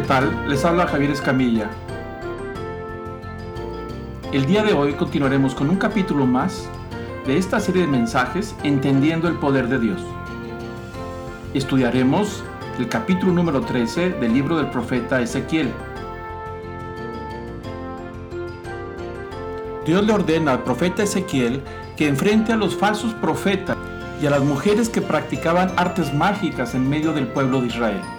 ¿qué tal? Les habla Javier Escamilla. El día de hoy continuaremos con un capítulo más de esta serie de mensajes Entendiendo el Poder de Dios. Estudiaremos el capítulo número 13 del libro del profeta Ezequiel. Dios le ordena al profeta Ezequiel que enfrente a los falsos profetas y a las mujeres que practicaban artes mágicas en medio del pueblo de Israel.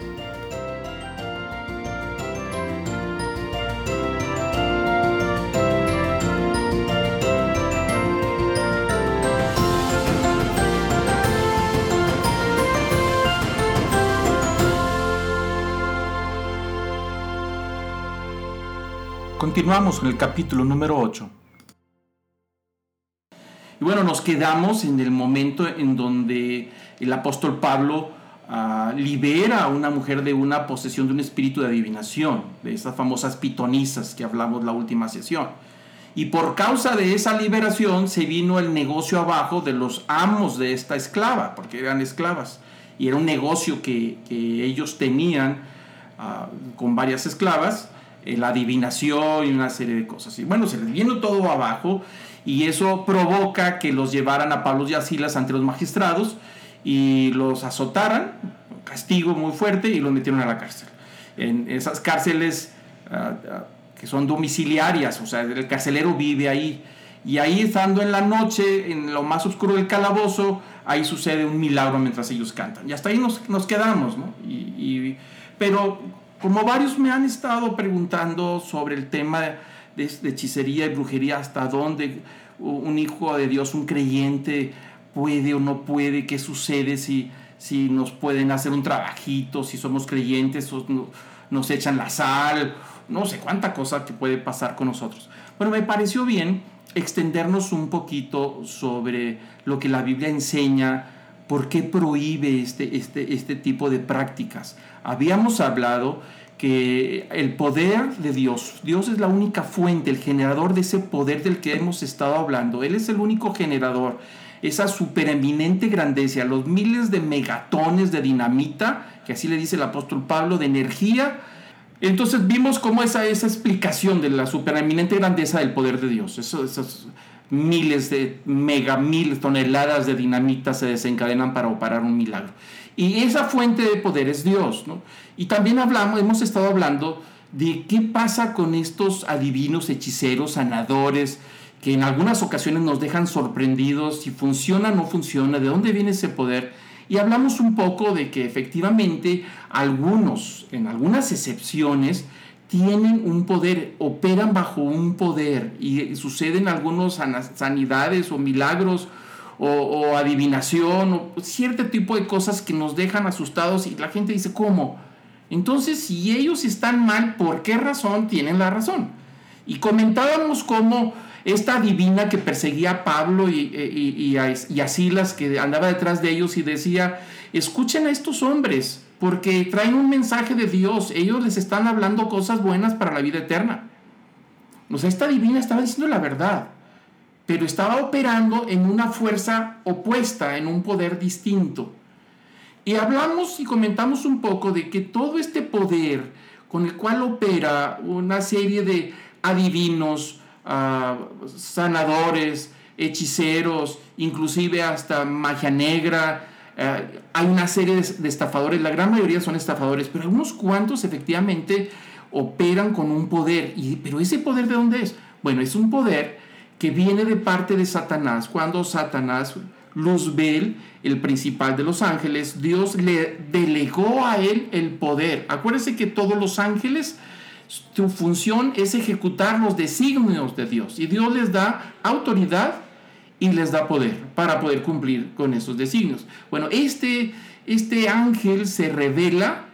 Continuamos en el capítulo número 8. Y bueno, nos quedamos en el momento en donde el apóstol Pablo ah, libera a una mujer de una posesión de un espíritu de adivinación, de esas famosas pitonisas que hablamos la última sesión. Y por causa de esa liberación se vino el negocio abajo de los amos de esta esclava, porque eran esclavas. Y era un negocio que, ellos tenían ah, con varias esclavas, la adivinación y una serie de cosas. Y bueno, se les vino todo abajo y eso provoca que los llevaran a Pablo y a Silas ante los magistrados y los azotaran, castigo muy fuerte, y los metieron a la cárcel. En esas cárceles ah, ah, que son domiciliarias, o sea, el carcelero vive ahí. Y ahí estando en la noche, en lo más oscuro del calabozo, ahí sucede un milagro mientras ellos cantan. Y hasta ahí nos, nos quedamos, ¿no? Y, pero como varios me han estado preguntando sobre el tema de, hechicería y brujería, hasta dónde un hijo de Dios, un creyente, puede o no puede, qué sucede si, si nos pueden hacer un trabajito, si somos creyentes o nos echan la sal, no sé cuánta cosa que puede pasar con nosotros. Bueno, me pareció bien extendernos un poquito sobre lo que la Biblia enseña, por qué prohíbe este, este, este tipo de prácticas. Habíamos hablado que el poder de Dios, Dios es la única fuente, el generador de ese poder del que hemos estado hablando, Él es el único generador, esa supereminente grandeza, los miles de megatones de dinamita, que así le dice el apóstol Pablo, de energía. Entonces vimos cómo esa, esa explicación de la supereminente grandeza del poder de Dios, esos, miles de mega mil toneladas de dinamita se desencadenan para operar un milagro. Y esa fuente de poder es Dios, ¿no? Y también hablamos, hemos estado hablando de qué pasa con estos adivinos, hechiceros, sanadores, que en algunas ocasiones nos dejan sorprendidos si funciona o no funciona, de dónde viene ese poder. Y hablamos un poco de que efectivamente algunos, en algunas excepciones, tienen un poder, operan bajo un poder y suceden algunas sanidades o milagros o, adivinación o cierto tipo de cosas que nos dejan asustados y la gente dice, ¿cómo? Entonces, si ellos están mal, ¿por qué razón tienen la razón? Y comentábamos cómo esta divina que perseguía a Pablo y, y, a, Silas, que andaba detrás de ellos y decía, escuchen a estos hombres, porque traen un mensaje de Dios, ellos les están hablando cosas buenas para la vida eterna. O sea, esta divina estaba diciendo la verdad pero estaba operando en una fuerza opuesta, en un poder distinto. Y hablamos y comentamos un poco de que todo este poder con el cual opera una serie de adivinos, ah, sanadores, hechiceros, inclusive hasta magia negra, ah, hay una serie de, estafadores, la gran mayoría son estafadores, pero algunos cuantos efectivamente operan con un poder. Pero ese poder de dónde es? Bueno, es un poder que viene de parte de Satanás. Cuando Satanás, Luzbel, el principal de los ángeles, Dios le delegó a él el poder. Acuérdense que todos los ángeles, su función es ejecutar los designios de Dios. Y Dios les da autoridad y les da poder para poder cumplir con esos designios. Bueno, este, este ángel se revela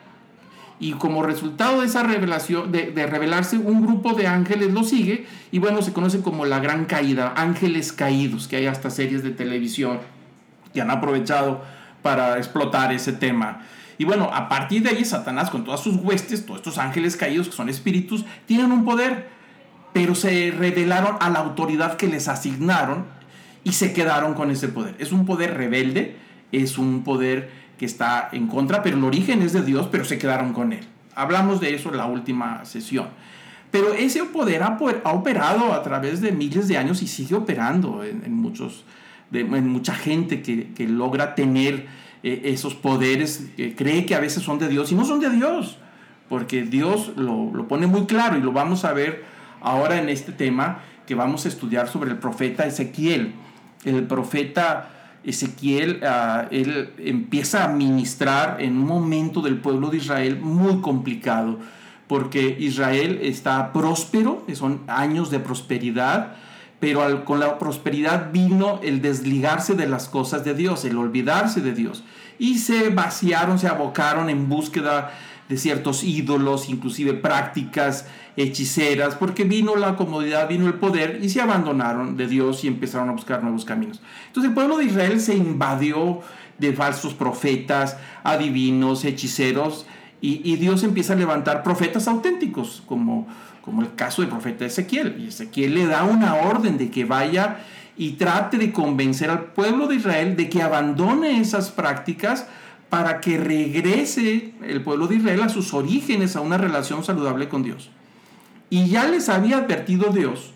y como resultado de esa revelación, de, revelarse, un grupo de ángeles lo sigue y bueno, se conoce como la gran caída, ángeles caídos, que hay hasta series de televisión que han aprovechado para explotar ese tema. Y bueno, a partir de ahí Satanás con todas sus huestes, todos estos ángeles caídos que son espíritus, tienen un poder, pero se revelaron a la autoridad que les asignaron y se quedaron con ese poder. Es un poder rebelde, es un poder que está en contra, pero el origen es de Dios, pero se quedaron con él. Hablamos de eso en la última sesión. Pero ese poder ha, operado a través de miles de años y sigue operando en, muchos, en mucha gente que, que logra tener eh, esos poderes, que cree que a veces son de Dios y no son de Dios, porque Dios lo, lo pone muy claro y lo vamos a ver ahora en este tema que vamos a estudiar sobre el profeta Ezequiel. El profeta Ezequiel, ah, él empieza a ministrar en un momento del pueblo de Israel muy complicado, porque Israel está próspero, son años de prosperidad, pero con la prosperidad vino el desligarse de las cosas de Dios, el olvidarse de Dios. Y se vaciaron, se abocaron en búsqueda de ciertos ídolos, inclusive prácticas hechiceras, porque vino la comodidad, vino el poder y se abandonaron de Dios y empezaron a buscar nuevos caminos. Entonces el pueblo de Israel se invadió de falsos profetas, adivinos, hechiceros, y, Dios empieza a levantar profetas auténticos, como, como el caso del profeta Ezequiel. Y Ezequiel le da una orden de que vaya y trate de convencer al pueblo de Israel de que abandone esas prácticas para que regrese el pueblo de Israel a sus orígenes, a una relación saludable con Dios. Y ya les había advertido Dios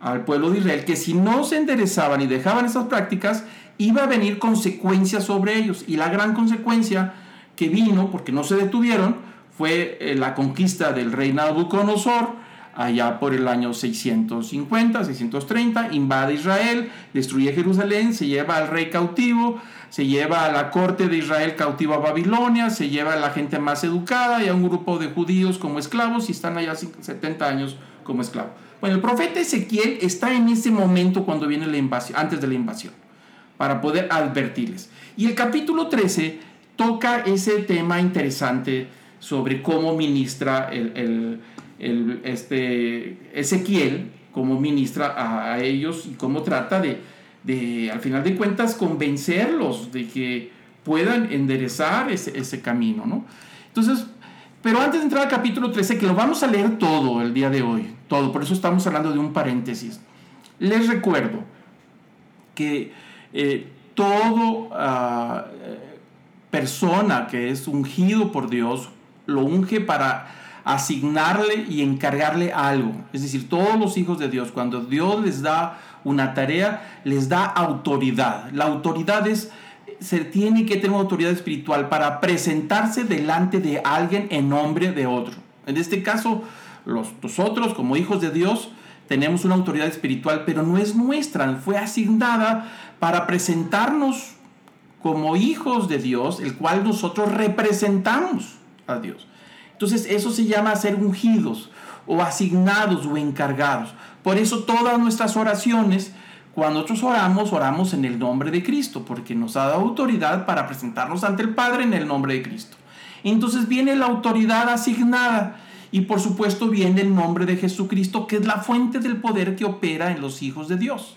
al pueblo de Israel que si no se enderezaban y dejaban esas prácticas, iba a venir consecuencias sobre ellos. Y la gran consecuencia que vino, porque no se detuvieron, fue eh, la conquista del rey Nabucodonosor, allá por el año 650, 630, invade Israel, destruye Jerusalén, se lleva al rey cautivo, se lleva a la corte de Israel cautivo a Babilonia, se lleva a la gente más educada y a un grupo de judíos como esclavos y están allá 70 años como esclavos. Bueno, el profeta Ezequiel está en ese momento cuando viene la invasión, antes de la invasión, para poder advertirles. Y el capítulo 13 toca ese tema interesante sobre cómo ministra el, este, Ezequiel, cómo ministra a, ellos y cómo trata de, de, al final de cuentas, convencerlos de que puedan enderezar ese, ese camino, ¿no? Entonces, pero antes de entrar al capítulo 13, que lo vamos a leer todo el día de hoy, todo, por eso estamos hablando de un paréntesis. Les recuerdo que eh, todo ah, persona que es ungido por Dios, lo unge para asignarle y encargarle algo. Es decir, todos los hijos de Dios, cuando Dios les da una tarea, les da autoridad. La autoridad es, se tiene que tener una autoridad espiritual para presentarse delante de alguien en nombre de otro. En este caso, los, nosotros como hijos de Dios tenemos una autoridad espiritual, pero no es nuestra, fue asignada para presentarnos como hijos de Dios, el cual nosotros representamos a Dios. Entonces eso se llama ser ungidos o asignados o encargados. Por eso todas nuestras oraciones, cuando nosotros oramos, oramos en el nombre de Cristo, porque nos ha dado autoridad para presentarnos ante el Padre en el nombre de Cristo. Entonces viene la autoridad asignada y por supuesto viene el nombre de Jesucristo, que es la fuente del poder que opera en los hijos de Dios.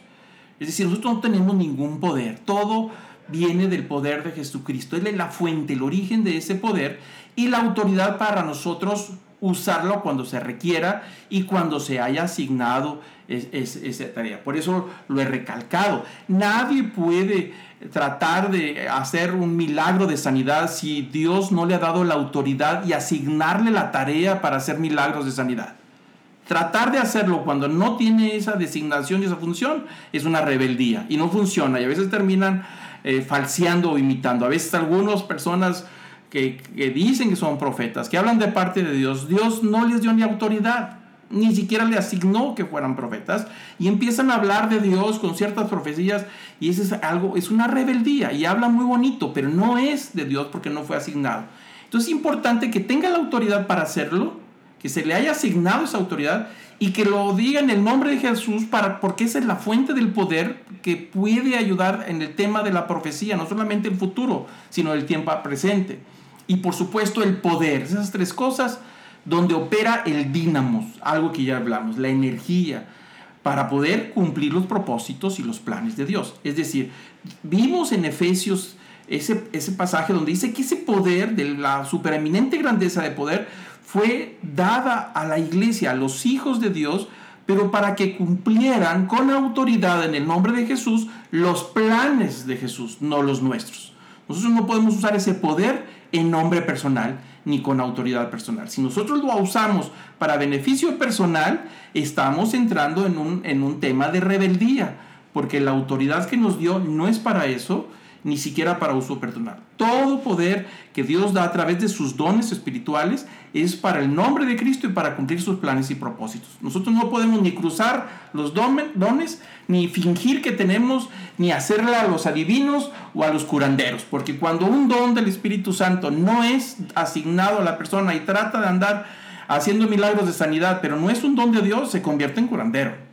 Es decir, nosotros no tenemos ningún poder, todo viene del poder de Jesucristo. Él es la fuente, el origen de ese poder y la autoridad para nosotros usarlo cuando se requiera y cuando se haya asignado esa tarea. Por eso lo he recalcado. Nadie puede tratar de hacer un milagro de sanidad si Dios no le ha dado la autoridad y asignarle la tarea para hacer milagros de sanidad. Tratar de hacerlo cuando no tiene esa designación y esa función es una rebeldía y no funciona y a veces terminan eh, falseando o imitando. A veces algunas personas que, dicen que son profetas, que hablan de parte de Dios, Dios no les dio ni autoridad, ni siquiera le asignó que fueran profetas, y empiezan a hablar de Dios con ciertas profecías, y eso es algo, es una rebeldía, y hablan muy bonito, pero no es de Dios porque no fue asignado. Entonces es importante que tenga la autoridad para hacerlo, que se le haya asignado esa autoridad y que lo diga en el nombre de Jesús para, porque esa es la fuente del poder que puede ayudar en el tema de la profecía, no solamente el futuro, sino el tiempo presente. Y por supuesto el poder, esas tres cosas donde opera el dínamo, algo que ya hablamos, la energía, para poder cumplir los propósitos y los planes de Dios. Es decir, vimos en Efesios ese, ese pasaje donde dice que ese poder, de la supereminente grandeza de poder, fue dada a la iglesia, a los hijos de Dios, pero para que cumplieran con autoridad en el nombre de Jesús los planes de Jesús, no los nuestros. Nosotros no podemos usar ese poder en nombre personal, ni con autoridad personal. Si nosotros lo usamos para beneficio personal, estamos entrando en un, en un tema de rebeldía, porque la autoridad que nos dio no es para eso, ni siquiera para uso personal. Todo poder que Dios da a través de sus dones espirituales es para el nombre de Cristo y para cumplir sus planes y propósitos. Nosotros no podemos ni cruzar los dones, ni fingir que tenemos, ni hacerle a los adivinos o a los curanderos, porque cuando un don del Espíritu Santo no es asignado a la persona y trata de andar haciendo milagros de sanidad, pero no es un don de Dios, se convierte en curandero.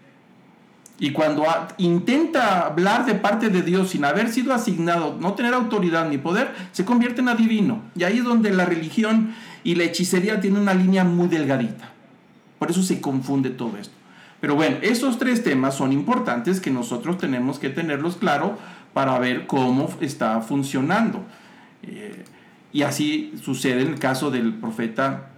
Y cuando intenta hablar de parte de Dios sin haber sido asignado, no tener autoridad ni poder, se convierte en adivino. Y ahí es donde la religión y la hechicería tienen una línea muy delgadita. Por eso se confunde todo esto. Pero bueno, esos tres temas son importantes que nosotros tenemos que tenerlos claro para ver cómo está funcionando. Eh, y así sucede en el caso del profeta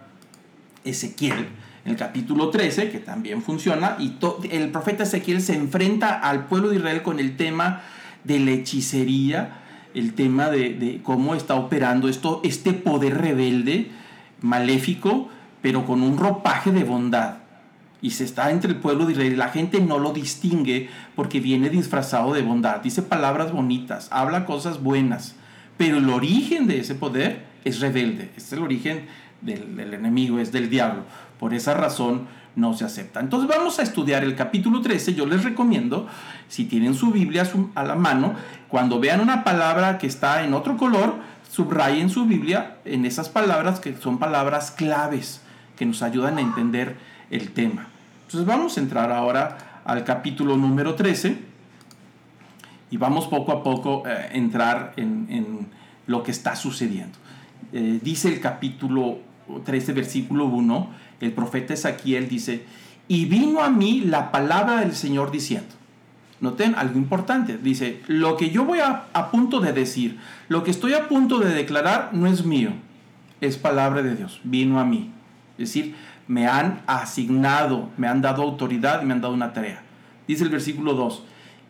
Ezequiel el capítulo 13, que también funciona, y el profeta Ezequiel se enfrenta al pueblo de Israel con el tema de la hechicería, el tema de, cómo está operando esto, este poder rebelde, maléfico, pero con un ropaje de bondad. Y se está entre el pueblo de Israel. La gente no lo distingue porque viene disfrazado de bondad. Dice palabras bonitas, habla cosas buenas. Pero el origen de ese poder es rebelde. Este es el origen del, del enemigo, es del diablo. Por esa razón no se acepta. Entonces vamos a estudiar el capítulo 13. Yo les recomiendo, si tienen su Biblia a la mano, cuando vean una palabra que está en otro color, subrayen su Biblia en esas palabras que son palabras claves que nos ayudan a entender el tema. Entonces vamos a entrar ahora al capítulo número 13 y vamos poco a poco a eh, entrar en, lo que está sucediendo. Eh, dice el capítulo 13, versículo 1, el profeta Ezequiel dice, y vino a mí la palabra del Señor diciendo, noten algo importante, dice, lo que yo voy a, a punto de decir, lo que estoy a punto de declarar no es mío, es palabra de Dios, vino a mí. Es decir, me han asignado, me han dado autoridad y me han dado una tarea. Dice el versículo 2,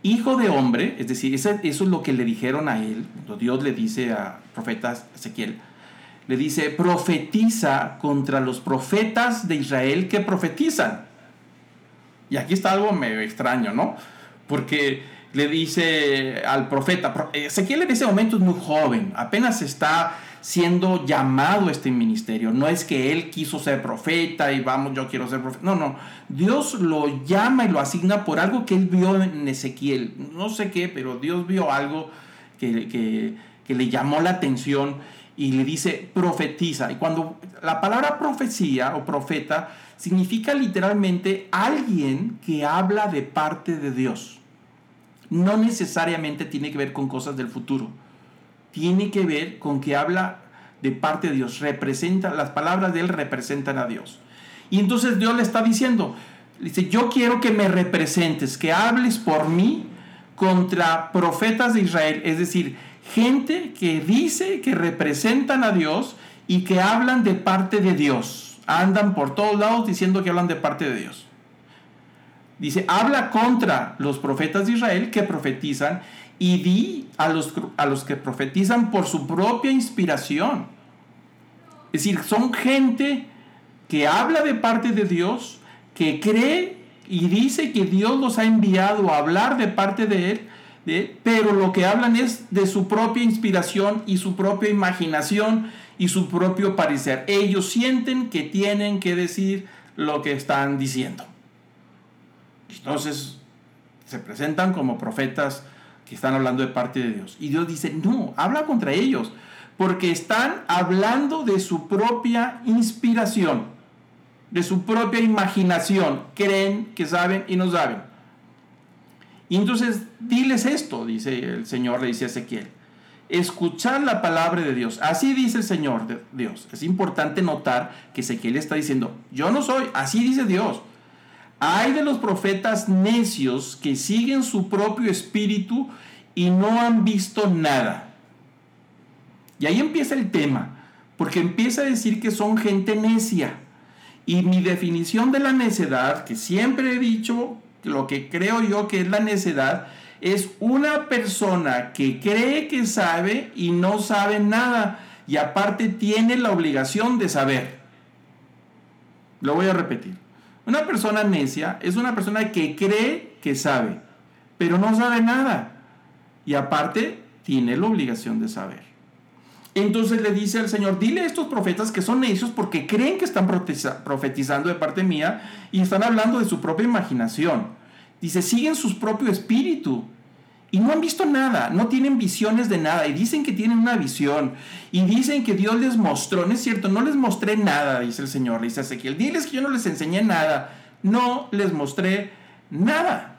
hijo de hombre, es decir, eso, es lo que le dijeron a él, Dios le dice a profeta Ezequiel, le dice, profetiza contra los profetas de Israel que profetizan. Y aquí está algo medio extraño, ¿no? Porque le dice al profeta, Ezequiel en ese momento es muy joven, apenas está siendo llamado a este ministerio. No es que él quiso ser profeta y vamos, yo quiero ser profeta. No, no. Dios lo llama y lo asigna por algo que él vio en Ezequiel. No sé qué, pero Dios vio algo que, que, que le llamó la atención y le dice profetiza. Y cuando la palabra profecía o profeta significa literalmente alguien que habla de parte de Dios. No necesariamente tiene que ver con cosas del futuro. Tiene que ver con que habla de parte de Dios. Representa, las palabras de él representan a Dios. Y entonces Dios le está diciendo, dice, yo quiero que me representes, que hables por mí contra profetas de Israel. Es decir, gente que dice que representan a Dios y que hablan de parte de Dios. Andan por todos lados diciendo que hablan de parte de Dios. Dice, habla contra los profetas de Israel que profetizan y di a los, a los que profetizan por su propia inspiración. Es decir, son gente que habla de parte de Dios, que cree y dice que Dios los ha enviado a hablar de parte de Él, pero lo que hablan es de su propia inspiración y su propia imaginación y su propio parecer. Ellos sienten que tienen que decir lo que están diciendo. Entonces se presentan como profetas que están hablando de parte de Dios. Y Dios dice, no, habla contra ellos, porque están hablando de su propia inspiración, de su propia imaginación. Creen que saben y no saben. Entonces, diles esto, dice el Señor, le dice a Ezequiel. Escuchar la palabra de Dios. Así dice el Señor de Dios. Es importante notar que Ezequiel está diciendo, yo no soy, así dice Dios. Hay de los profetas necios que siguen su propio espíritu y no han visto nada. Y ahí empieza el tema, porque empieza a decir que son gente necia. Y mi definición de la necedad, que siempre he dicho lo que creo yo que es la necedad, es una persona que cree que sabe y no sabe nada, y aparte tiene la obligación de saber. Lo voy a repetir. Una persona necia es una persona que cree que sabe, pero no sabe nada. Y aparte tiene la obligación de saber. Entonces le dice al Señor, dile a estos profetas que son necios porque creen que están profetizando de parte mía y están hablando de su propia imaginación. Dice, siguen su propio espíritu y no han visto nada, no tienen visiones de nada y dicen que tienen una visión y dicen que Dios les mostró, no es cierto, no les mostré nada, dice el Señor, dice Ezequiel, diles que yo no les enseñé nada, no les mostré nada.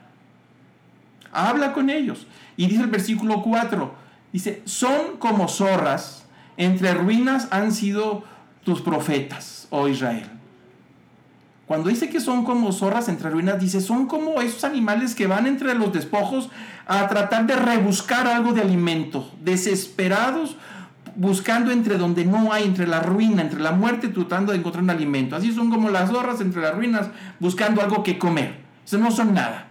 Habla con ellos. Y dice el versículo 4, dice, son como zorras, entre ruinas han sido tus profetas, oh Israel. Cuando dice que son como zorras entre ruinas, dice, son como esos animales que van entre los despojos a tratar de rebuscar algo de alimento, desesperados, buscando entre donde no hay, entre la ruina, entre la muerte, tratando de encontrar un alimento. Así son como las zorras entre las ruinas, buscando algo que comer. Eso no son nada.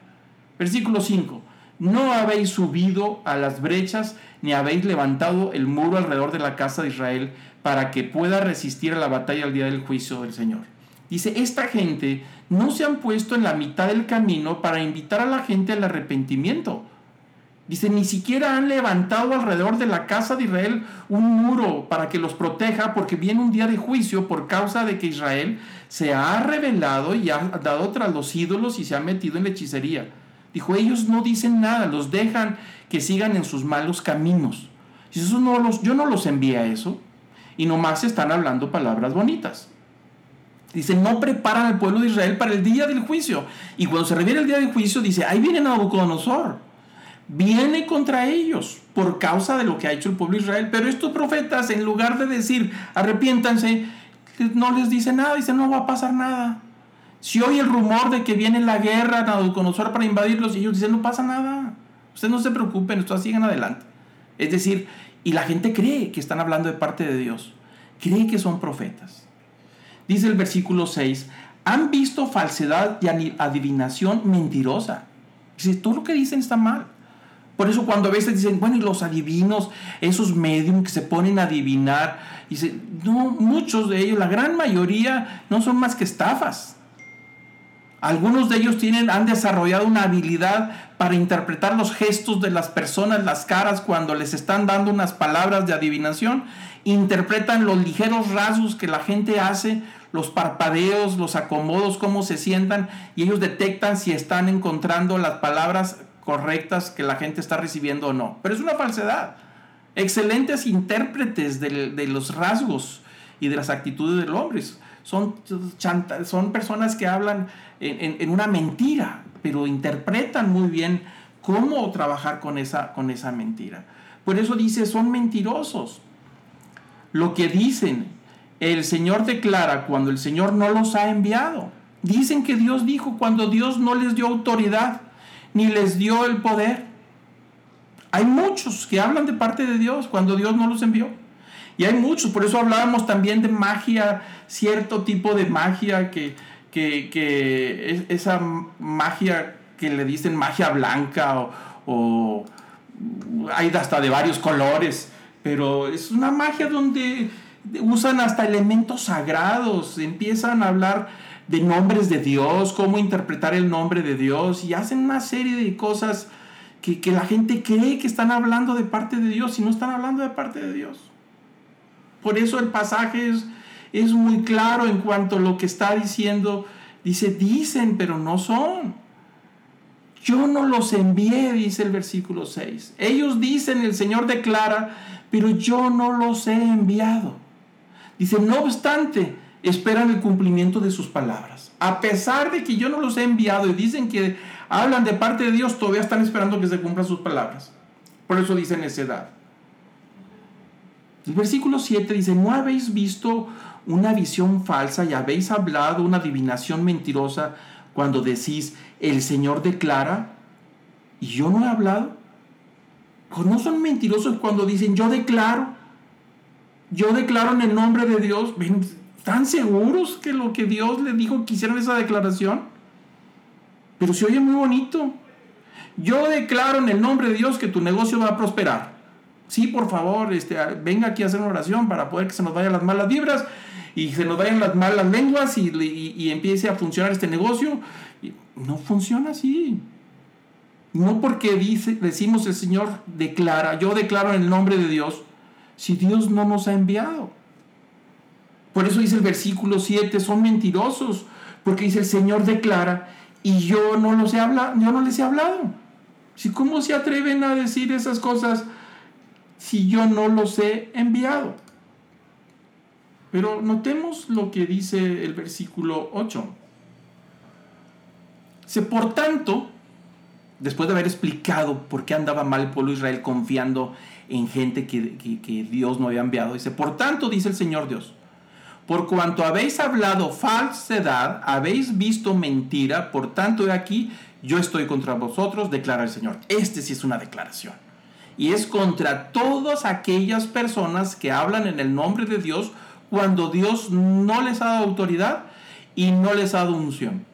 Versículo 5. No habéis subido a las brechas, ni habéis levantado el muro alrededor de la casa de Israel, para que pueda resistir a la batalla al día del juicio del Señor. Dice, esta gente no se han puesto en la mitad del camino para invitar a la gente al arrepentimiento. Dice, ni siquiera han levantado alrededor de la casa de Israel un muro para que los proteja, porque viene un día de juicio por causa de que Israel se ha revelado y ha dado tras los ídolos y se ha metido en la hechicería. Dijo, ellos no dicen nada, los dejan que sigan en sus malos caminos. Dice, eso no los, yo no los envié a eso. Y nomás están hablando palabras bonitas. Dice, no preparan al pueblo de Israel para el día del juicio. Y cuando se reviene el día del juicio, dice, ahí viene Nabucodonosor. Viene contra ellos por causa de lo que ha hecho el pueblo de Israel. Pero estos profetas, en lugar de decir, arrepiéntanse, no les dice nada. Dice, no va a pasar nada. Si oye el rumor de que viene la guerra, Nabucodonosor para invadirlos, y ellos dicen, no pasa nada. Ustedes no se preocupen, ustedes sigan adelante. Es decir, y la gente cree que están hablando de parte de Dios. Cree que son profetas dice el versículo 6, han visto falsedad y adivinación mentirosa. Dice, todo lo que dicen está mal. Por eso cuando a veces dicen, bueno, y los adivinos, esos medios que se ponen a adivinar, dice, no, muchos de ellos, la gran mayoría, no son más que estafas. Algunos de ellos tienen, han desarrollado una habilidad para interpretar los gestos de las personas, las caras, cuando les están dando unas palabras de adivinación. Interpretan los ligeros rasgos que la gente hace, los parpadeos, los acomodos, cómo se sientan, y ellos detectan si están encontrando las palabras correctas que la gente está recibiendo o no. Pero es una falsedad. Excelentes intérpretes de, los rasgos y de las actitudes del hombre. Son, son personas que hablan en, una mentira, pero interpretan muy bien cómo trabajar con esa, con esa mentira. Por eso dice, son mentirosos. Lo que dicen, el Señor declara cuando el Señor no los ha enviado. Dicen que Dios dijo cuando Dios no les dio autoridad, ni les dio el poder. Hay muchos que hablan de parte de Dios cuando Dios no los envió. Y hay muchos, por eso hablábamos también de magia, cierto tipo de magia que, que, esa magia que le dicen magia blanca o, hay hasta de varios colores, pero es una magia donde usan hasta elementos sagrados, empiezan a hablar de nombres de Dios, cómo interpretar el nombre de Dios y hacen una serie de cosas que, que, la gente cree que están hablando de parte de Dios y no están hablando de parte de Dios. Por eso el pasaje es, es muy claro en cuanto a lo que está diciendo. Dice, dicen, pero no son. Yo no los envié, dice el versículo 6. Ellos dicen, el Señor declara, pero yo no los he enviado. Dice, no obstante, esperan el cumplimiento de sus palabras. A pesar de que yo no los he enviado y dicen que hablan de parte de Dios, todavía están esperando que se cumplan sus palabras. Por eso dicen necedad. El versículo 7 dice, ¿no habéis visto una visión falsa y habéis hablado una adivinación mentirosa cuando decís, el Señor declara y yo no he hablado? ¿No son mentirosos cuando dicen, yo declaro? Yo declaro en el nombre de Dios. ¿Están seguros que lo que Dios le dijo que hicieran esa declaración? Pero se oye muy bonito. Yo declaro en el nombre de Dios que tu negocio va a prosperar. Sí, por favor, este, venga aquí a hacer una oración para poder que se nos vayan las malas vibras y se nos vayan las malas lenguas y, y empiece a funcionar este negocio. No funciona así. No porque dice, decimos el Señor declara, yo declaro en el nombre de Dios, si Dios no nos ha enviado. Por eso dice el versículo 7, son mentirosos, porque dice el Señor declara y yo no los he hablado, yo no les he hablado. Si cómo se atreven a decir esas cosas si yo no los he enviado. Pero notemos lo que dice el versículo 8. Se por tanto, después de haber explicado por qué andaba mal el pueblo Israel confiando en gente que, que Dios no había enviado, dice, por tanto, dice el Señor Dios, por cuanto habéis hablado falsedad, habéis visto mentira, por tanto de aquí yo estoy contra vosotros, declara el Señor. Este sí es una declaración. Y es contra todas aquellas personas que hablan en el nombre de Dios cuando Dios no les ha dado autoridad y no les ha dado unción.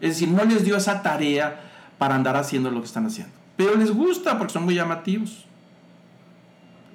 Es decir, no les dio esa tarea para andar haciendo lo que están haciendo. Pero les gusta porque son muy llamativos.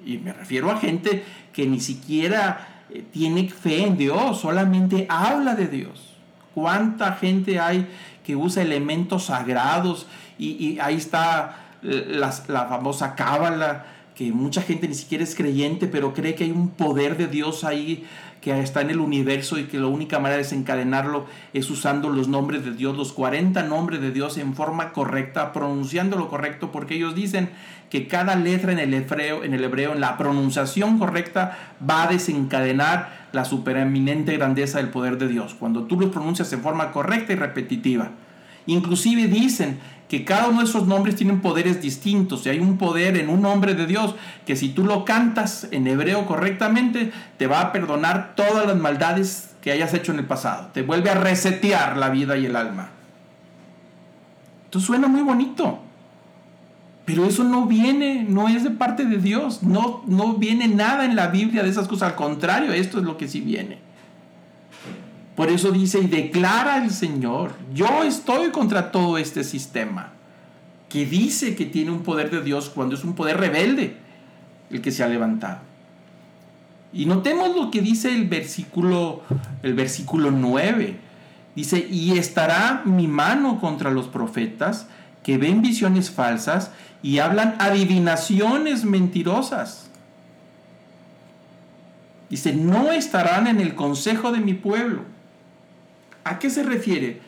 Y me refiero a gente que ni siquiera eh, tiene fe en Dios, solamente habla de Dios. ¿Cuánta gente hay que usa elementos sagrados? Y, ahí está la, la famosa cábala, que mucha gente ni siquiera es creyente, pero cree que hay un poder de Dios ahí que está en el universo y que la única manera de desencadenarlo es usando los nombres de Dios, los 40 nombres de Dios en forma correcta, pronunciando lo correcto, porque ellos dicen que cada letra en el hebreo, en el hebreo, en la pronunciación correcta, va a desencadenar la supereminente grandeza del poder de Dios, cuando tú lo pronuncias en forma correcta y repetitiva. Inclusive dicen que cada uno de esos nombres tienen poderes distintos y hay un poder en un nombre de Dios que si tú lo cantas en hebreo correctamente, te va a perdonar todas las maldades que hayas hecho en el pasado. Te vuelve a resetear la vida y el alma. Esto suena muy bonito. Pero eso no viene, no es de parte de Dios. No, no viene nada en la Biblia de esas cosas. Al contrario, esto es lo que sí viene. Por eso dice y declara el Señor, yo estoy contra todo este sistema que dice que tiene un poder de Dios cuando es un poder rebelde el que se ha levantado. Y notemos lo que dice el versículo el versículo 9. Dice, "Y estará mi mano contra los profetas que ven visiones falsas y hablan adivinaciones mentirosas." Dice, "No estarán en el consejo de mi pueblo." ¿A qué se refiere?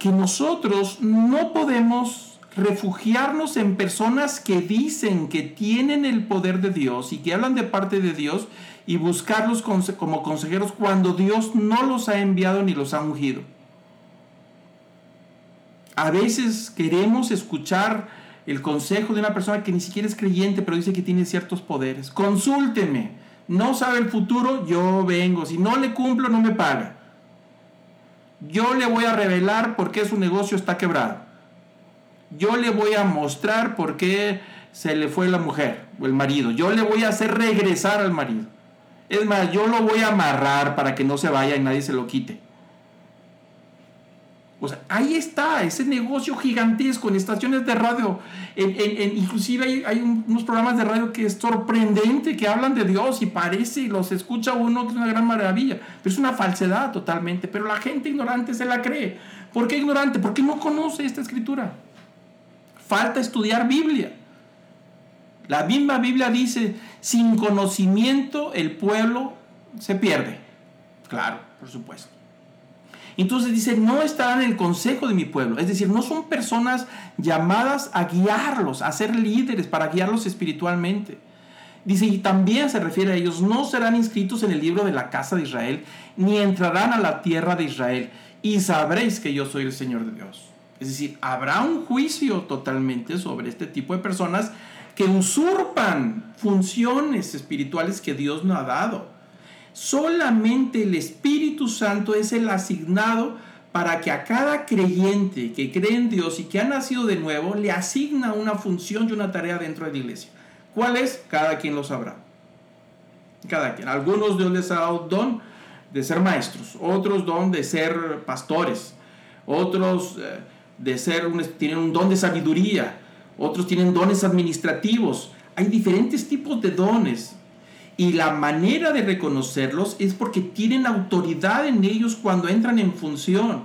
Que nosotros no podemos refugiarnos en personas que dicen que tienen el poder de Dios y que hablan de parte de Dios y buscarlos como consejeros cuando Dios no los ha enviado ni los ha ungido. A veces queremos escuchar el consejo de una persona que ni siquiera es creyente, pero dice que tiene ciertos poderes. Consúlteme. No sabe el futuro, yo vengo. Si no le cumplo, no me paga. Yo le voy a revelar por qué su negocio está quebrado. Yo le voy a mostrar por qué se le fue la mujer o el marido. Yo le voy a hacer regresar al marido. Es más, yo lo voy a amarrar para que no se vaya y nadie se lo quite. Ahí está, ese negocio gigantesco en estaciones de radio. En, inclusive hay, unos programas de radio que es sorprendente, que hablan de Dios y parece, y los escucha uno, que es una gran maravilla. Pero es una falsedad totalmente. Pero la gente ignorante se la cree. ¿Por qué ignorante? Porque no conoce esta escritura. Falta estudiar Biblia. La misma Biblia dice, sin conocimiento el pueblo se pierde. Claro, por supuesto. Entonces dice, no estarán en el consejo de mi pueblo. Es decir, no son personas llamadas a guiarlos, a ser líderes, para guiarlos espiritualmente. Dice, y también se refiere a ellos, no serán inscritos en el libro de la casa de Israel, ni entrarán a la tierra de Israel, y sabréis que yo soy el Señor de Dios. Es decir, habrá un juicio totalmente sobre este tipo de personas que usurpan funciones espirituales que Dios no ha dado. Solamente el Espíritu Santo es el asignado para que a cada creyente que cree en Dios y que ha nacido de nuevo le asigna una función y una tarea dentro de la iglesia. ¿Cuál es? Cada quien lo sabrá. Cada quien. Algunos Dios les ha dado don de ser maestros, otros don de ser pastores, otros eh, de ser tienen un don de sabiduría, otros tienen dones administrativos. hay diferentes tipos de dones. Y la manera de reconocerlos es porque tienen autoridad en ellos cuando entran en función.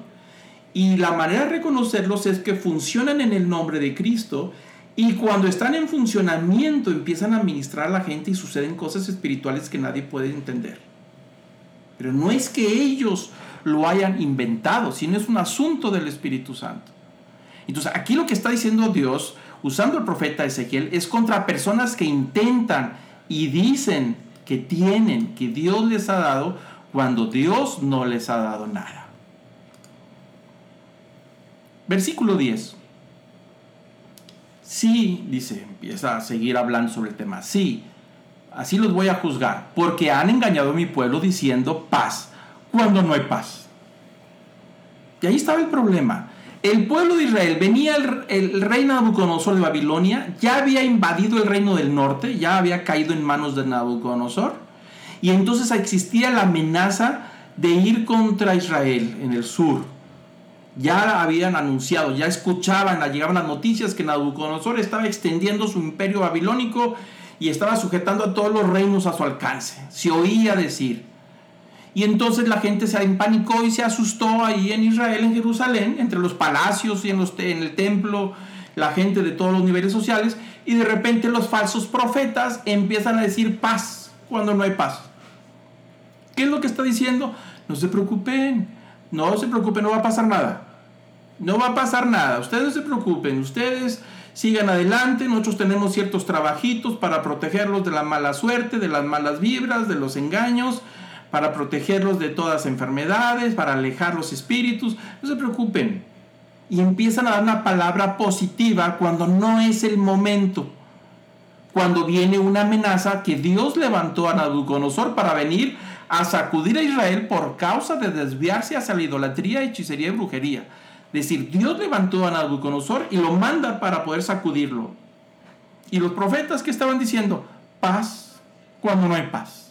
Y la manera de reconocerlos es que funcionan en el nombre de Cristo y cuando están en funcionamiento empiezan a administrar a la gente y suceden cosas espirituales que nadie puede entender. Pero no es que ellos lo hayan inventado, sino es un asunto del Espíritu Santo. Entonces aquí lo que está diciendo Dios, usando el profeta Ezequiel, es contra personas que intentan y dicen que tienen, que Dios les ha dado, cuando Dios no les ha dado nada. Versículo 10. Sí, dice, empieza a seguir hablando sobre el tema. Sí, así los voy a juzgar, porque han engañado a mi pueblo diciendo paz, cuando no hay paz. Y ahí estaba el problema. El pueblo de Israel venía el, rey Nabucodonosor de Babilonia, ya había invadido el reino del norte, ya había caído en manos de Nabucodonosor, y entonces existía la amenaza de ir contra Israel en el sur. Ya habían anunciado, ya escuchaban, llegaban las noticias que Nabucodonosor estaba extendiendo su imperio babilónico y estaba sujetando a todos los reinos a su alcance. Se oía decir. Y entonces la gente se empanicó y se asustó ahí en Israel, en Jerusalén, entre los palacios y en, los, en el templo, la gente de todos los niveles sociales. Y de repente los falsos profetas empiezan a decir paz cuando no hay paz. ¿Qué es lo que está diciendo? No se preocupen, no se preocupen, no va a pasar nada. No va a pasar nada, ustedes se preocupen, ustedes sigan adelante, nosotros tenemos ciertos trabajitos para protegerlos de la mala suerte, de las malas vibras, de los engaños, para protegerlos de todas enfermedades, para alejar los espíritus, no se preocupen. Y empiezan a dar una palabra positiva cuando no es el momento. Cuando viene una amenaza que Dios levantó a Nabucodonosor para venir a sacudir a Israel por causa de desviarse hacia la idolatría, hechicería y brujería. Es decir, Dios levantó a Nabucodonosor y lo manda para poder sacudirlo. Y los profetas que estaban diciendo, paz cuando no hay paz.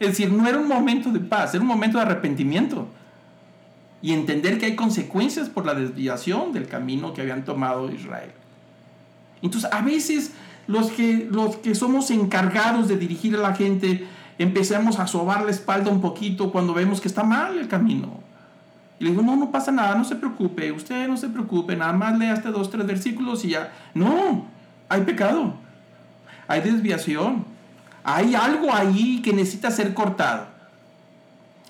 Es decir, no era un momento de paz, era un momento de arrepentimiento. Y entender que hay consecuencias por la desviación del camino que habían tomado Israel. Entonces, a veces los que, los que somos encargados de dirigir a la gente, empecemos a sobar la espalda un poquito cuando vemos que está mal el camino. Y le digo, no, no pasa nada, no se preocupe, usted no se preocupe, nada más lea hasta dos, tres versículos y ya. No, hay pecado, hay desviación hay algo ahí que necesita ser cortado.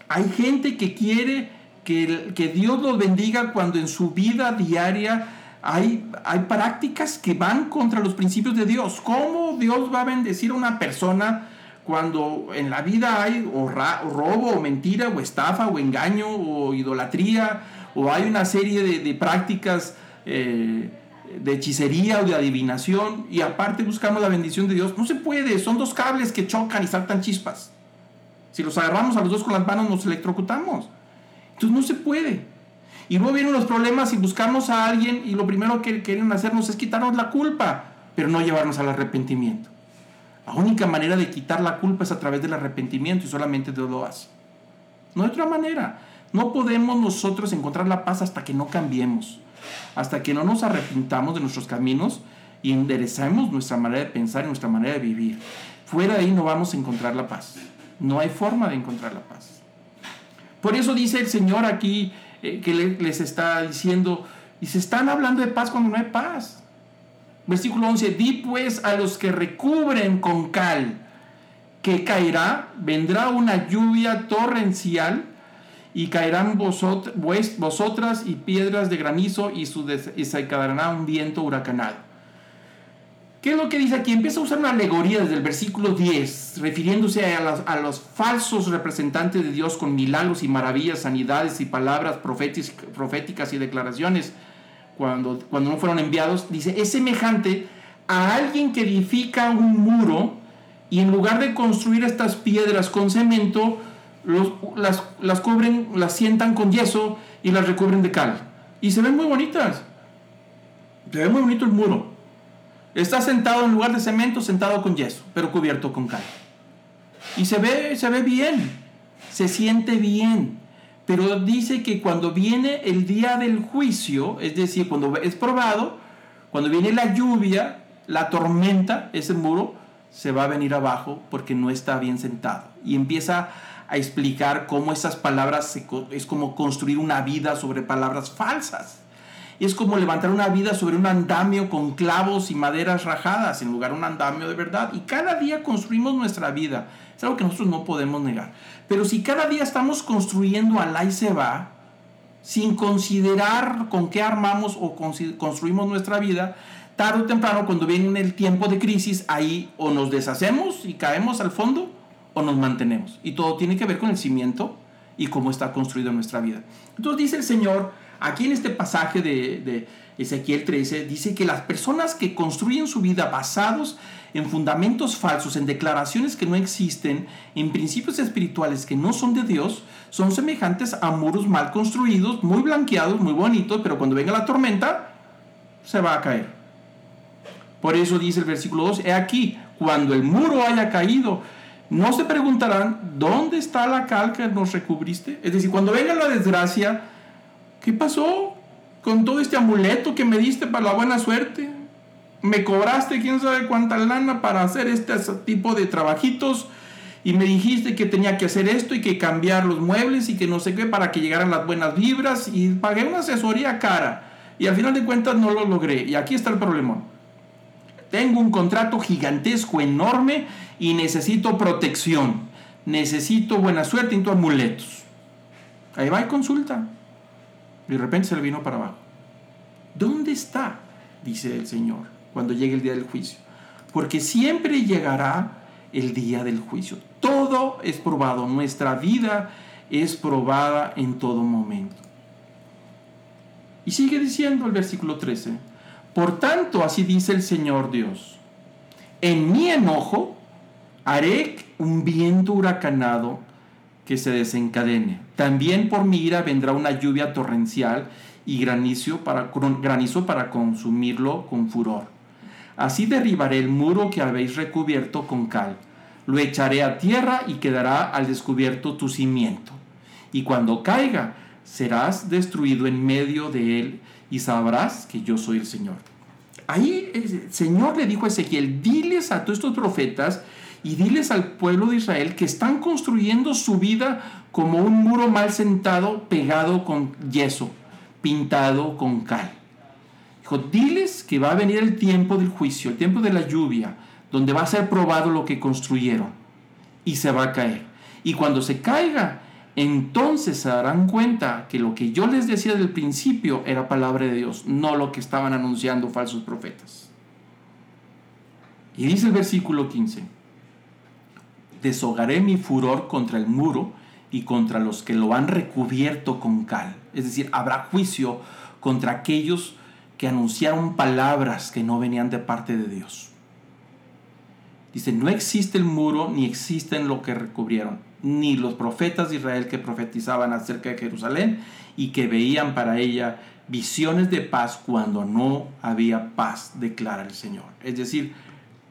Hay gente que quiere que, que Dios los bendiga cuando en su vida diaria hay, hay prácticas que van contra los principios de Dios. ¿Cómo Dios va a bendecir a una persona cuando en la vida hay robo, o mentira, o estafa, o engaño, o idolatría, o hay una serie de, prácticas eh, de hechicería o de adivinación y aparte buscamos la bendición de Dios. No se puede, son dos cables que chocan y saltan chispas. Si los agarramos a los dos con las manos nos electrocutamos. Entonces no se puede. Y luego vienen los problemas y buscamos a alguien y lo primero que quieren hacernos es quitarnos la culpa, pero no llevarnos al arrepentimiento. La única manera de quitar la culpa es a través del arrepentimiento y solamente Dios lo hace. No hay otra manera. No podemos nosotros encontrar la paz hasta que no cambiemos hasta que no nos arrepintamos de nuestros caminos y enderezamos nuestra manera de pensar y nuestra manera de vivir. Fuera de ahí no vamos a encontrar la paz. No hay forma de encontrar la paz. Por eso dice el Señor aquí eh, que les está diciendo, y se están hablando de paz cuando no hay paz. Versículo 11, di pues a los que recubren con cal, que caerá, vendrá una lluvia torrencial y caerán vosotras y piedras de granizo y, se caerá un viento huracanado. ¿Qué es lo que dice aquí? Empieza a usar una alegoría desde el versículo 10, refiriéndose a los, falsos representantes de Dios con milagros y maravillas, sanidades y palabras proféticas y declaraciones cuando, cuando no fueron enviados. Dice, es semejante a alguien que edifica un muro y en lugar de construir estas piedras con cemento, las, las cubren, las sientan con yeso y las recubren de cal. Y se ven muy bonitas. Se ve muy bonito el muro. Está sentado en lugar de cemento, sentado con yeso, pero cubierto con cal. Y se ve, se ve bien, se siente bien. Pero dice que cuando viene el día del juicio, es decir, cuando es probado, cuando viene la lluvia, la tormenta, ese muro, se va a venir abajo porque no está bien sentado. Y empieza a explicar cómo esas palabras es como construir una vida sobre palabras falsas. Es como levantar una vida sobre un andamio con clavos y maderas rajadas en lugar de un andamio de verdad. Y cada día construimos nuestra vida. Es algo que nosotros no podemos negar. Pero si cada día estamos construyendo al y se va, sin considerar con qué armamos o construimos nuestra vida, tarde o temprano, cuando viene el tiempo de crisis, ahí o nos deshacemos y caemos al fondo o nos mantenemos. Y todo tiene que ver con el cimiento y cómo está construido nuestra vida. Entonces dice el Señor, aquí en este pasaje de, de Ezequiel 13, dice que las personas que construyen su vida basados en fundamentos falsos, en declaraciones que no existen, en principios espirituales que no son de Dios, son semejantes a muros mal construidos, muy blanqueados, muy bonitos, pero cuando venga la tormenta, se va a caer. Por eso dice el versículo 2, he aquí, cuando el muro haya caído, no se preguntarán, ¿dónde está la cal que nos recubriste? Es decir, cuando venga la desgracia, ¿qué pasó con todo este amuleto que me diste para la buena suerte? Me cobraste quién sabe cuánta lana para hacer este tipo de trabajitos y me dijiste que tenía que hacer esto y que cambiar los muebles y que no sé qué para que llegaran las buenas vibras y pagué una asesoría cara y al final de cuentas no lo logré y aquí está el problema. Tengo un contrato gigantesco, enorme y necesito protección. Necesito buena suerte y amuletos. Ahí va y consulta. Y de repente se le vino para abajo. ¿Dónde está? Dice el Señor cuando llegue el día del juicio. Porque siempre llegará el día del juicio. Todo es probado. Nuestra vida es probada en todo momento. Y sigue diciendo el versículo 13. Por tanto, así dice el Señor Dios. En mi enojo haré un viento huracanado que se desencadene. También por mi ira vendrá una lluvia torrencial y granizo para, granizo para consumirlo con furor. Así derribaré el muro que habéis recubierto con cal. Lo echaré a tierra y quedará al descubierto tu cimiento. Y cuando caiga, serás destruido en medio de él y sabrás que yo soy el Señor. Ahí el Señor le dijo a Ezequiel, diles a todos estos profetas y diles al pueblo de Israel que están construyendo su vida como un muro mal sentado pegado con yeso, pintado con cal. Dijo, diles que va a venir el tiempo del juicio, el tiempo de la lluvia, donde va a ser probado lo que construyeron y se va a caer. Y cuando se caiga, entonces se darán cuenta que lo que yo les decía del principio era palabra de Dios, no lo que estaban anunciando falsos profetas. Y dice el versículo 15, deshogaré mi furor contra el muro y contra los que lo han recubierto con cal. Es decir, habrá juicio contra aquellos que anunciaron palabras que no venían de parte de Dios. Dice, no existe el muro ni existen lo que recubrieron, ni los profetas de Israel que profetizaban acerca de Jerusalén y que veían para ella visiones de paz cuando no había paz, declara el Señor. Es decir,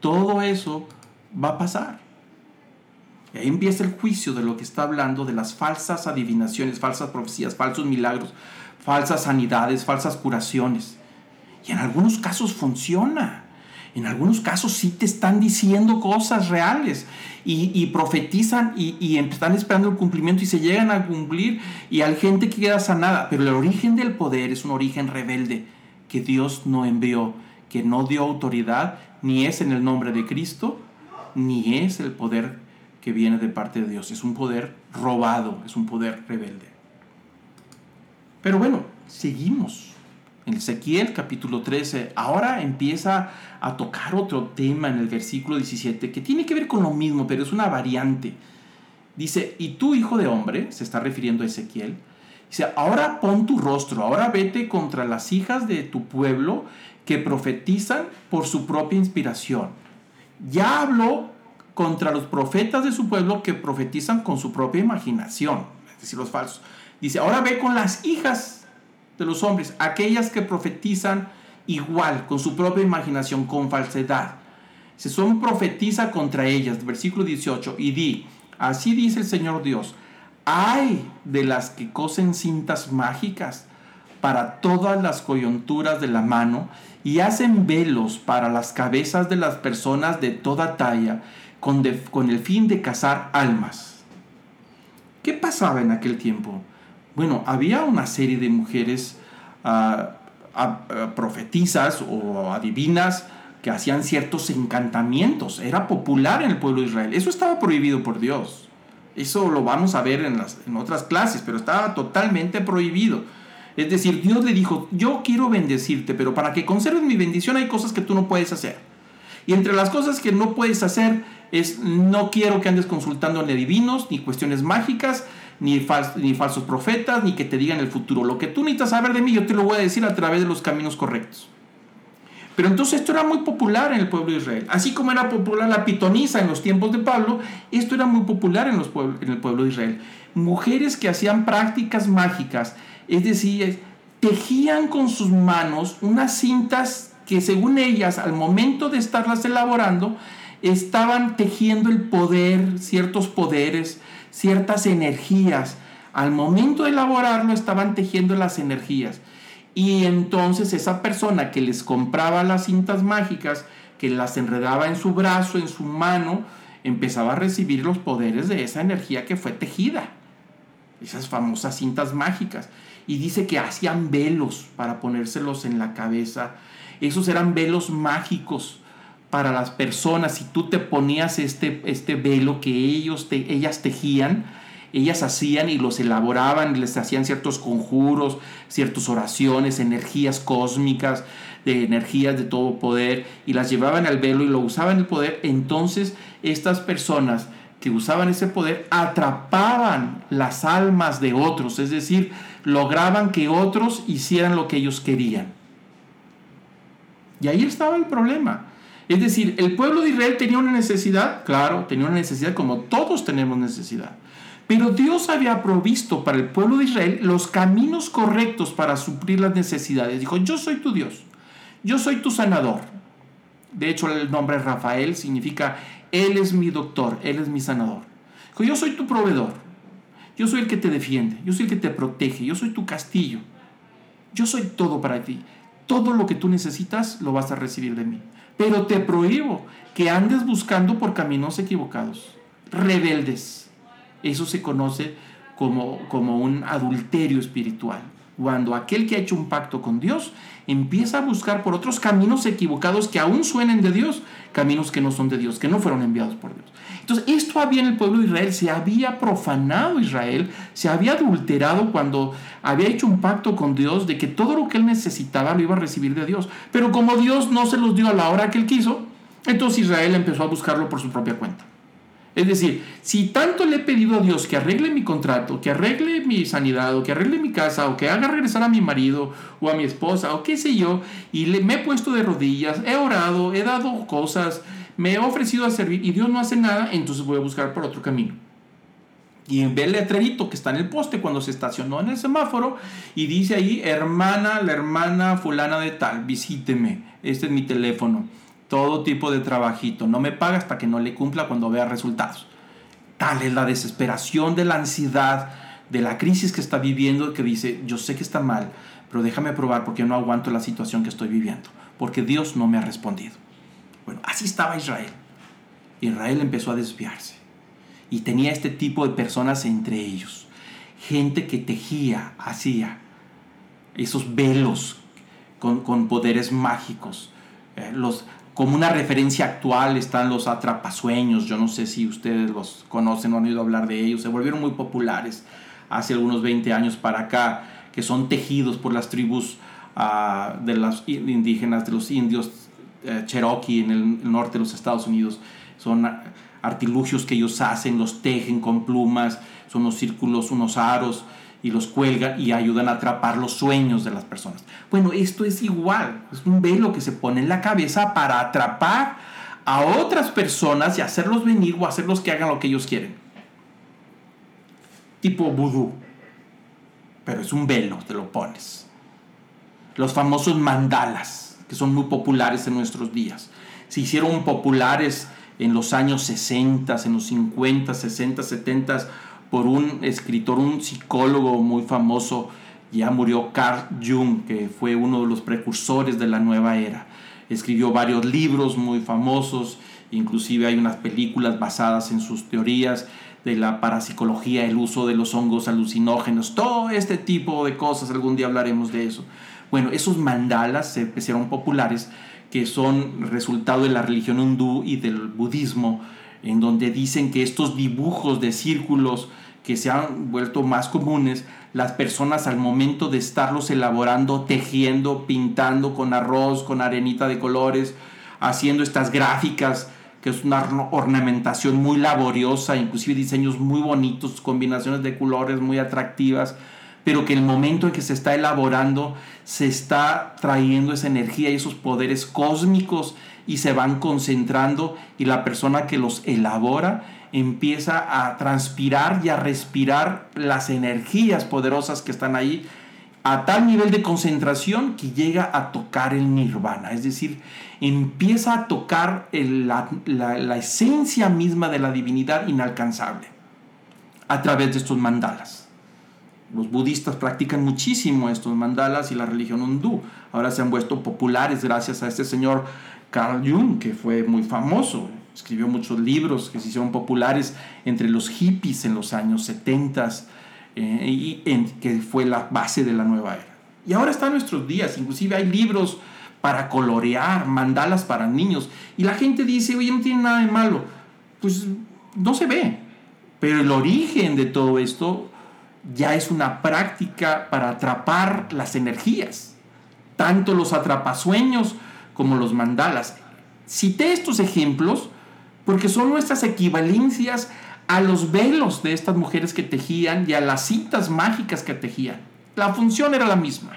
todo eso va a pasar. Ahí empieza el juicio de lo que está hablando de las falsas adivinaciones, falsas profecías, falsos milagros, falsas sanidades, falsas curaciones. Y en algunos casos funciona. En algunos casos sí te están diciendo cosas reales y, profetizan y, y, están esperando el cumplimiento y se llegan a cumplir y hay gente que queda sanada. Pero el origen del poder es un origen rebelde que Dios no envió, que no dio autoridad, ni es en el nombre de Cristo, ni es el poder que viene de parte de Dios. Es un poder robado, es un poder rebelde. Pero bueno, seguimos. Ezequiel capítulo 13, ahora empieza a tocar otro tema en el versículo 17 que tiene que ver con lo mismo, pero es una variante. Dice, y tú hijo de hombre, se está refiriendo a Ezequiel, dice, ahora pon tu rostro, ahora vete contra las hijas de tu pueblo que profetizan por su propia inspiración. Ya habló contra los profetas de su pueblo que profetizan con su propia imaginación, es decir, los falsos. Dice, ahora ve con las hijas de los hombres, aquellas que profetizan igual, con su propia imaginación, con falsedad. Se son profetiza contra ellas, versículo 18, y di, así dice el Señor Dios, hay de las que cosen cintas mágicas para todas las coyunturas de la mano y hacen velos para las cabezas de las personas de toda talla con, con el fin de cazar almas. ¿Qué pasaba en aquel tiempo? Bueno, había una serie de mujeres ah, profetizas o adivinas que hacían ciertos encantamientos. Era popular en el pueblo de Israel. Eso estaba prohibido por Dios. Eso lo vamos a ver en, las, otras clases, pero estaba totalmente prohibido. Es decir, Dios le dijo, yo quiero bendecirte, pero para que conserves mi bendición hay cosas que tú no puedes hacer. Y entre las cosas que no puedes hacer es, no quiero que andes consultando ni divinos, ni cuestiones mágicas, ni, falsos profetas, ni que te digan el futuro. Lo que tú necesitas saber de mí, yo te lo voy a decir a través de los caminos correctos. Pero entonces esto era muy popular en el pueblo de Israel. Así como era popular la pitonisa en los tiempos de Pablo, esto era muy popular en, los en el pueblo de Israel. Mujeres que hacían prácticas mágicas es decir, tejían con sus manos unas cintas que según ellas, al momento de estarlas elaborando, estaban tejiendo el poder, ciertos poderes, ciertas energías. Al momento de elaborarlo estaban tejiendo las energías. Y entonces esa persona que les compraba las cintas mágicas, que las enredaba en su brazo, en su mano, empezaba a recibir los poderes de esa energía que fue tejida. Esas famosas cintas mágicas y dice que hacían velos para ponérselos en la cabeza. Esos eran velos mágicos para las personas. Si tú te ponías este, este velo que ellos te, ellas tejían, ellas hacían y los elaboraban, les hacían ciertos conjuros, ciertas oraciones, energías cósmicas, de energías de todo poder, y las llevaban al velo y lo usaban el poder, entonces estas personas que usaban ese poder atrapaban las almas de otros, es decir, lograban que otros hicieran lo que ellos querían. Y ahí estaba el problema. Es decir, el pueblo de Israel tenía una necesidad, claro, tenía una necesidad como todos tenemos necesidad. Pero Dios había provisto para el pueblo de Israel los caminos correctos para suplir las necesidades. Dijo, yo soy tu Dios, yo soy tu sanador. De hecho, el nombre Rafael significa, Él es mi doctor, Él es mi sanador. Dijo, yo soy tu proveedor, yo soy el que te defiende, yo soy el que te protege, yo soy tu castillo. Yo soy todo para ti. Todo lo que tú necesitas lo vas a recibir de mí. Pero te prohíbo que andes buscando por caminos equivocados, rebeldes. Eso se conoce como, como un adulterio espiritual. Cuando aquel que ha hecho un pacto con Dios empieza a buscar por otros caminos equivocados que aún suenen de Dios, caminos que no son de Dios, que no fueron enviados por Dios. Entonces, esto había en el pueblo de Israel, se había profanado Israel, se había adulterado cuando había hecho un pacto con Dios de que todo lo que él necesitaba lo iba a recibir de Dios. Pero como Dios no se los dio a la hora que él quiso, entonces Israel empezó a buscarlo por su propia cuenta. Es decir, si tanto le he pedido a Dios que arregle mi contrato, que arregle mi sanidad, o que arregle mi casa, o que haga regresar a mi marido o a mi esposa, o qué sé yo, y le, me he puesto de rodillas, he orado, he dado cosas, me he ofrecido a servir y Dios no hace nada, entonces voy a buscar por otro camino. Y ve el letrerito que está en el poste cuando se estacionó en el semáforo y dice ahí, hermana, la hermana fulana de tal, visíteme, este es mi teléfono, todo tipo de trabajito, no me paga hasta que no le cumpla cuando vea resultados. Tal es la desesperación de la ansiedad, de la crisis que está viviendo, que dice, yo sé que está mal, pero déjame probar porque no aguanto la situación que estoy viviendo, porque Dios no me ha respondido. Bueno, así estaba Israel. Israel empezó a desviarse. Y tenía este tipo de personas entre ellos. Gente que tejía, hacía esos velos con, poderes mágicos. Eh, los, como una referencia actual están los atrapasueños. Yo no sé si ustedes los conocen o han oído hablar de ellos. Se volvieron muy populares hace algunos 20 años para acá, que son tejidos por las tribus ah, de los indígenas, de los indios eh, Cherokee en el, norte de los Estados Unidos. Son artilugios que ellos hacen, los tejen con plumas, son unos círculos, unos aros y los cuelgan y ayudan a atrapar los sueños de las personas. Bueno, esto es igual, es un velo que se pone en la cabeza para atrapar a otras personas y hacerlos venir o hacerlos que hagan lo que ellos quieren. Tipo vudú. Pero es un velo, te lo pones. Los famosos mandalas que son muy populares en nuestros días. Se hicieron populares en los años 60, en los 50, 60, 70 por un escritor, un psicólogo muy famoso Ya murió Carl Jung, que fue uno de los precursores de la nueva era. Escribió varios libros muy famosos, inclusive hay unas películas basadas en sus teorías de la parapsicología, el uso de los hongos alucinógenos, todo este tipo de cosas, algún día hablaremos de eso. Bueno, esos mandalas se hicieron populares, que son resultado de la religión hindú y del budismo, en donde dicen que estos dibujos de círculos que se han vuelto más comunes, las personas al momento de estarlos elaborando, tejiendo, pintando con arroz, con arenita de colores, haciendo estas gráficas, que es una ornamentación muy laboriosa, inclusive diseños muy bonitos, combinaciones de colores muy atractivas, pero que el momento en que se está elaborando se está trayendo esa energía y esos poderes cósmicos y se van concentrando y la persona que los elabora empieza a transpirar y a respirar las energías poderosas que están ahí a tal nivel de concentración que llega a tocar el nirvana, es decir, empieza a tocar la, la esencia misma de la divinidad inalcanzable a través de estos mandalas. Los budistas practican muchísimo estos mandalas y la religión hindú. Ahora se han vuelto populares gracias a este señor Carl Jung, que fue muy famoso escribió muchos libros que se hicieron populares entre los hippies en los años 70 eh, y que fue la base de la nueva era. Y ahora está en nuestros días, inclusive hay libros para colorear, mandalas para niños, y la gente dice, oye, no tiene nada de malo. Pues no se ve, pero el origen de todo esto ya es una práctica para atrapar las energías, tanto los atrapasueños como los mandalas. Cité estos ejemplos porque son nuestras equivalencias a los velos de estas mujeres que tejían y a las cintas mágicas que tejían. La función era la misma.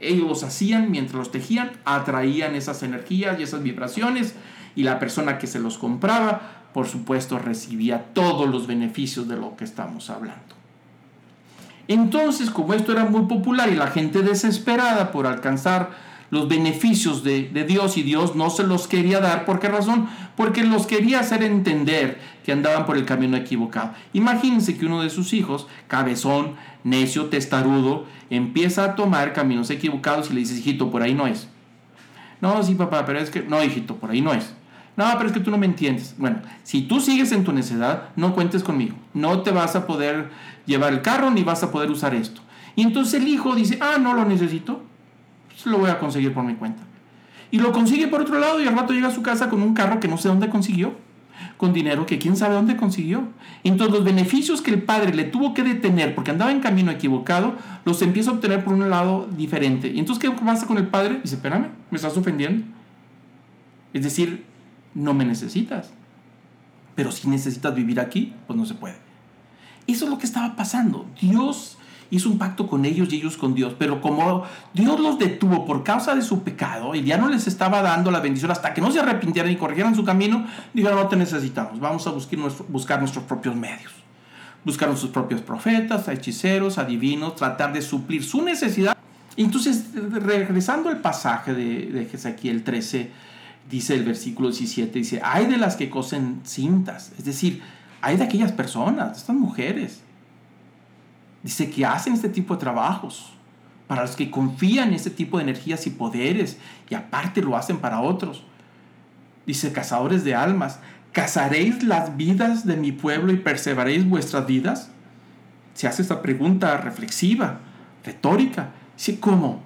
Ellos los hacían mientras los tejían, atraían esas energías y esas vibraciones y la persona que se los compraba, por supuesto, recibía todos los beneficios de lo que estamos hablando. Entonces, como esto era muy popular y la gente desesperada por alcanzar los beneficios de, Dios y Dios no se los quería dar. ¿Por qué razón? Porque los quería hacer entender que andaban por el camino equivocado. Imagínense que uno de sus hijos, cabezón, necio, testarudo, empieza a tomar caminos equivocados y le dice, hijito, por ahí no es. No, sí, papá, pero es que, no, hijito, por ahí no es. No, pero es que tú no me entiendes. Bueno, si tú sigues en tu necedad, no cuentes conmigo. No te vas a poder llevar el carro ni vas a poder usar esto. Y entonces el hijo dice, ah, no lo necesito lo voy a conseguir por mi cuenta. Y lo consigue por otro lado y al rato llega a su casa con un carro que no sé dónde consiguió, con dinero que quién sabe dónde consiguió. Entonces los beneficios que el padre le tuvo que detener porque andaba en camino equivocado, los empieza a obtener por un lado diferente. Y entonces, ¿qué pasa con el padre? Dice, espérame, me estás ofendiendo. Es decir, no me necesitas. Pero si necesitas vivir aquí, pues no se puede. Eso es lo que estaba pasando. Dios hizo un pacto con ellos y ellos con Dios, pero como Dios los detuvo por causa de su pecado y ya no les estaba dando la bendición hasta que no se arrepintieran y corrigieran su camino, dijeron, no te necesitamos, vamos a buscar, nuestros propios medios. Buscaron sus propios profetas, a hechiceros, adivinos, tratar de suplir su necesidad. Entonces, regresando al pasaje de, de Ezequiel 13, dice el versículo 17, dice, hay de las que cosen cintas, es decir, hay de aquellas personas, de estas mujeres, Dice que hacen este tipo de trabajos para los que confían en este tipo de energías y poderes y aparte lo hacen para otros. Dice, cazadores de almas, ¿cazaréis las vidas de mi pueblo y perseveraréis vuestras vidas? Se hace esta pregunta reflexiva, retórica. Dice, ¿cómo?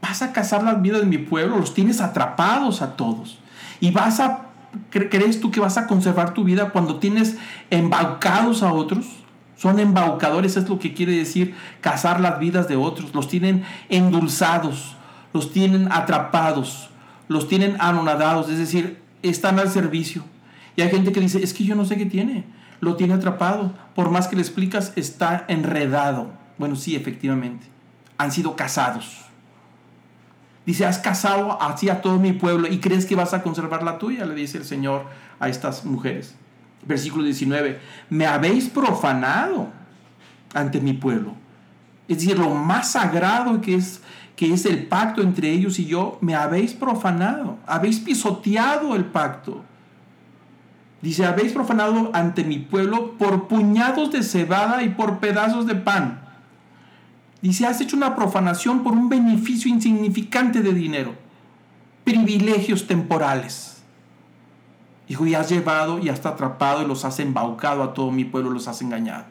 ¿Vas a cazar las vidas de mi pueblo? Los tienes atrapados a todos. Y vas a, ¿crees tú que vas a conservar tu vida cuando tienes embaucados a otros? Son embaucadores, es lo que quiere decir cazar las vidas de otros. Los tienen endulzados, los tienen atrapados, los tienen anonadados, es decir, están al servicio. Y hay gente que dice, es que yo no sé qué tiene, lo tiene atrapado. Por más que le explicas, está enredado. Bueno, sí, efectivamente, han sido casados. Dice, has casado así a todo mi pueblo y crees que vas a conservar la tuya, le dice el Señor a estas mujeres. Versículo 19, me habéis profanado ante mi pueblo. Es decir, lo más sagrado que es, que es el pacto entre ellos y yo, me habéis profanado, habéis pisoteado el pacto. Dice, habéis profanado ante mi pueblo por puñados de cebada y por pedazos de pan. Dice, has hecho una profanación por un beneficio insignificante de dinero, privilegios temporales. Dijo, y has llevado y has atrapado y los has embaucado a todo mi pueblo, los has engañado.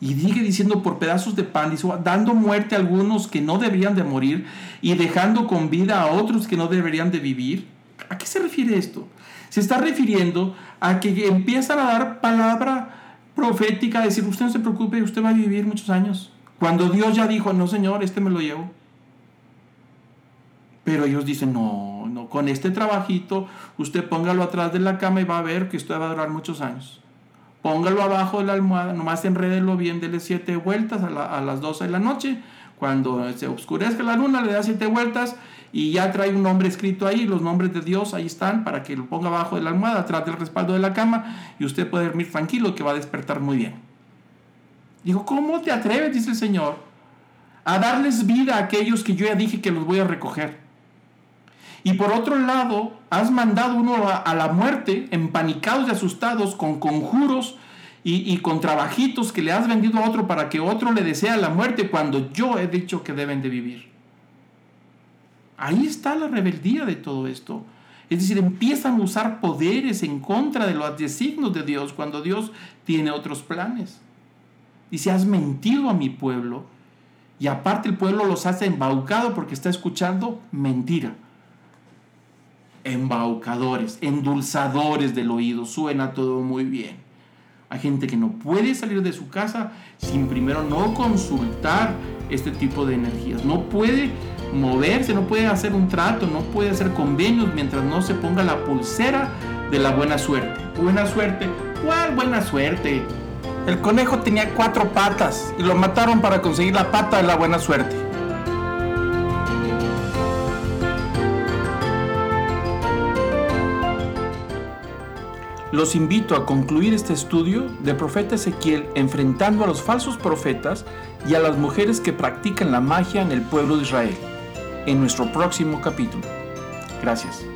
Y sigue diciendo por pedazos de pan, dando muerte a algunos que no deberían de morir y dejando con vida a otros que no deberían de vivir. ¿A qué se refiere esto? Se está refiriendo a que empiezan a dar palabra profética, decir, usted no se preocupe, usted va a vivir muchos años. Cuando Dios ya dijo, no Señor, este me lo llevo. Pero ellos dicen, no, no, con este trabajito, usted póngalo atrás de la cama y va a ver que usted va a durar muchos años. Póngalo abajo de la almohada, nomás enrédelo bien, dele siete vueltas a, a las 12 de la noche. Cuando se oscurezca la luna, le da siete vueltas y ya trae un nombre escrito ahí, los nombres de Dios ahí están para que lo ponga abajo de la almohada, atrás del respaldo de la cama y usted puede dormir tranquilo que va a despertar muy bien. Digo, ¿cómo te atreves, dice el Señor, a darles vida a aquellos que yo ya dije que los voy a recoger? Y por otro lado, has mandado uno a, la muerte, empanicados y asustados, con conjuros y, con trabajitos que le has vendido a otro para que otro le desea la muerte cuando yo he dicho que deben de vivir. Ahí está la rebeldía de todo esto. Es decir, empiezan a usar poderes en contra de los designios de Dios cuando Dios tiene otros planes. Dice, has mentido a mi pueblo y aparte el pueblo los hace embaucado porque está escuchando mentira. Embaucadores, endulzadores del oído, suena todo muy bien. Hay gente que no puede salir de su casa sin primero no consultar este tipo de energías. No puede moverse, no puede hacer un trato, no puede hacer convenios mientras no se ponga la pulsera de la buena suerte. Buena suerte. ¿Cuál buena suerte? El conejo tenía cuatro patas y lo mataron para conseguir la pata de la buena suerte. Los invito a concluir este estudio del profeta Ezequiel enfrentando a los falsos profetas y a las mujeres que practican la magia en el pueblo de Israel en nuestro próximo capítulo. Gracias.